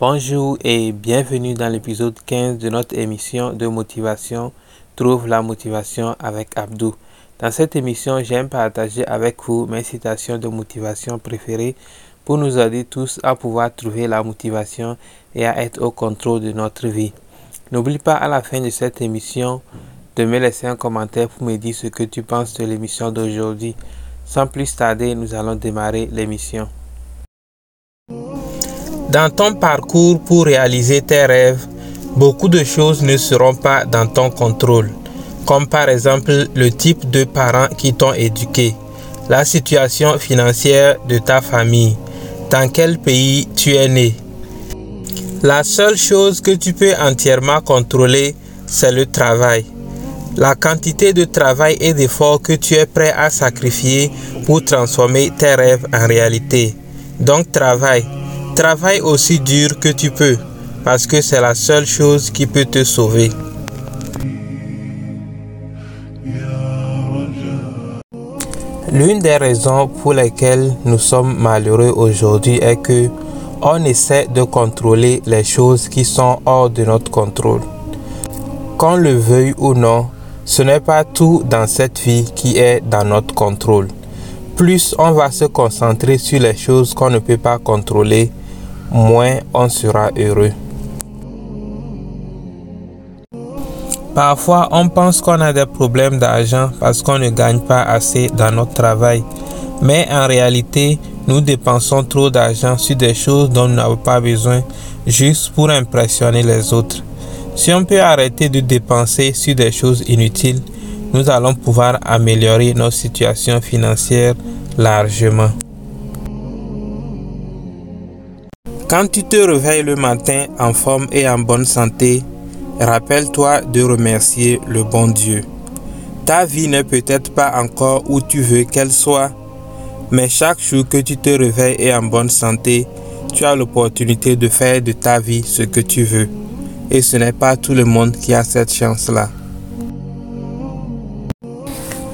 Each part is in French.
Bonjour et bienvenue dans l'épisode 15 de notre émission de motivation Trouve la motivation avec Abdou. Dans cette émission, j'aime partager avec vous mes citations de motivation préférées pour nous aider tous à pouvoir trouver la motivation et à être au contrôle de notre vie. N'oublie pas à la fin de cette émission de me laisser un commentaire pour me dire ce que tu penses de l'émission d'aujourd'hui. Sans plus tarder, nous allons démarrer l'émission. Dans ton parcours pour réaliser tes rêves, beaucoup de choses ne seront pas dans ton contrôle, comme par exemple le type de parents qui t'ont éduqué, la situation financière de ta famille, dans quel pays tu es né. La seule chose que tu peux entièrement contrôler, c'est le travail. La quantité de travail et d'efforts que tu es prêt à sacrifier pour transformer tes rêves en réalité. Donc travaille Travaille aussi dur que tu peux, parce que c'est la seule chose qui peut te sauver. L'une des raisons pour lesquelles nous sommes malheureux aujourd'hui est que on essaie de contrôler les choses qui sont hors de notre contrôle. Qu'on le veuille ou non, ce n'est pas tout dans cette vie qui est dans notre contrôle. Plus on va se concentrer sur les choses qu'on ne peut pas contrôler, moins on sera heureux. Parfois, on pense qu'on a des problèmes d'argent parce qu'on ne gagne pas assez dans notre travail. Mais en réalité, nous dépensons trop d'argent sur des choses dont nous n'avons pas besoin juste pour impressionner les autres. Si on peut arrêter de dépenser sur des choses inutiles, nous allons pouvoir améliorer notre situation financière largement. Quand tu te réveilles le matin en forme et en bonne santé, rappelle-toi de remercier le bon Dieu. Ta vie n'est peut-être pas encore où tu veux qu'elle soit, mais chaque jour que tu te réveilles et en bonne santé, tu as l'opportunité de faire de ta vie ce que tu veux. Et ce n'est pas tout le monde qui a cette chance-là.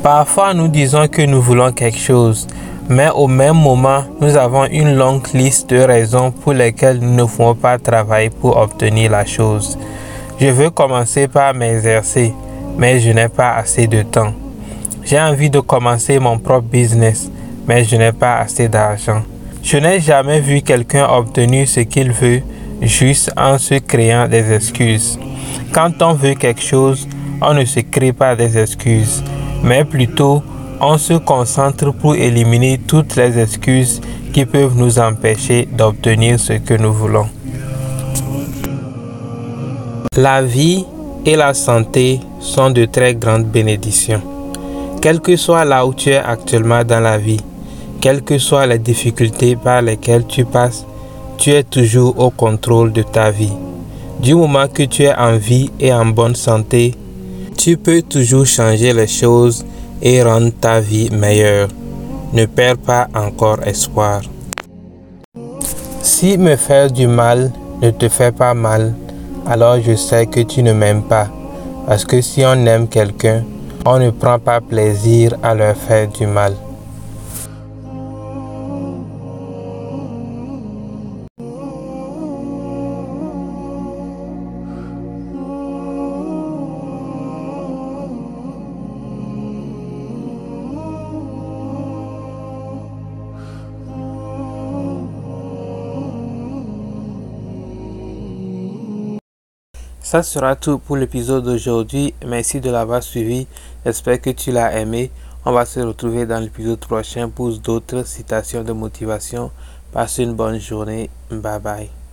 Parfois, nous disons que nous voulons quelque chose, mais au même moment, nous avons une longue liste de raisons pour lesquelles nous ne pouvons pas travailler pour obtenir la chose. Je veux commencer par m'exercer, mais je n'ai pas assez de temps. J'ai envie de commencer mon propre business, mais je n'ai pas assez d'argent. Je n'ai jamais vu quelqu'un obtenir ce qu'il veut juste en se créant des excuses. Quand on veut quelque chose, on ne se crée pas des excuses, mais plutôt on se concentre pour éliminer toutes les excuses qui peuvent nous empêcher d'obtenir ce que nous voulons. La vie et la santé sont de très grandes bénédictions. Quel que soit là où tu es actuellement dans la vie, quelles que soient les difficultés par lesquelles tu passes, tu es toujours au contrôle de ta vie. Du moment que tu es en vie et en bonne santé, tu peux toujours changer les choses et rendre ta vie meilleure. Ne perds pas encore espoir. Si me faire du mal ne te fait pas mal, alors je sais que tu ne m'aimes pas. Parce que si on aime quelqu'un, on ne prend pas plaisir à leur faire du mal. Ça sera tout pour l'épisode d'aujourd'hui. Merci de l'avoir suivi. J'espère que tu l'as aimé. On va se retrouver dans l'épisode prochain pour d'autres citations de motivation. Passe une bonne journée. Bye bye.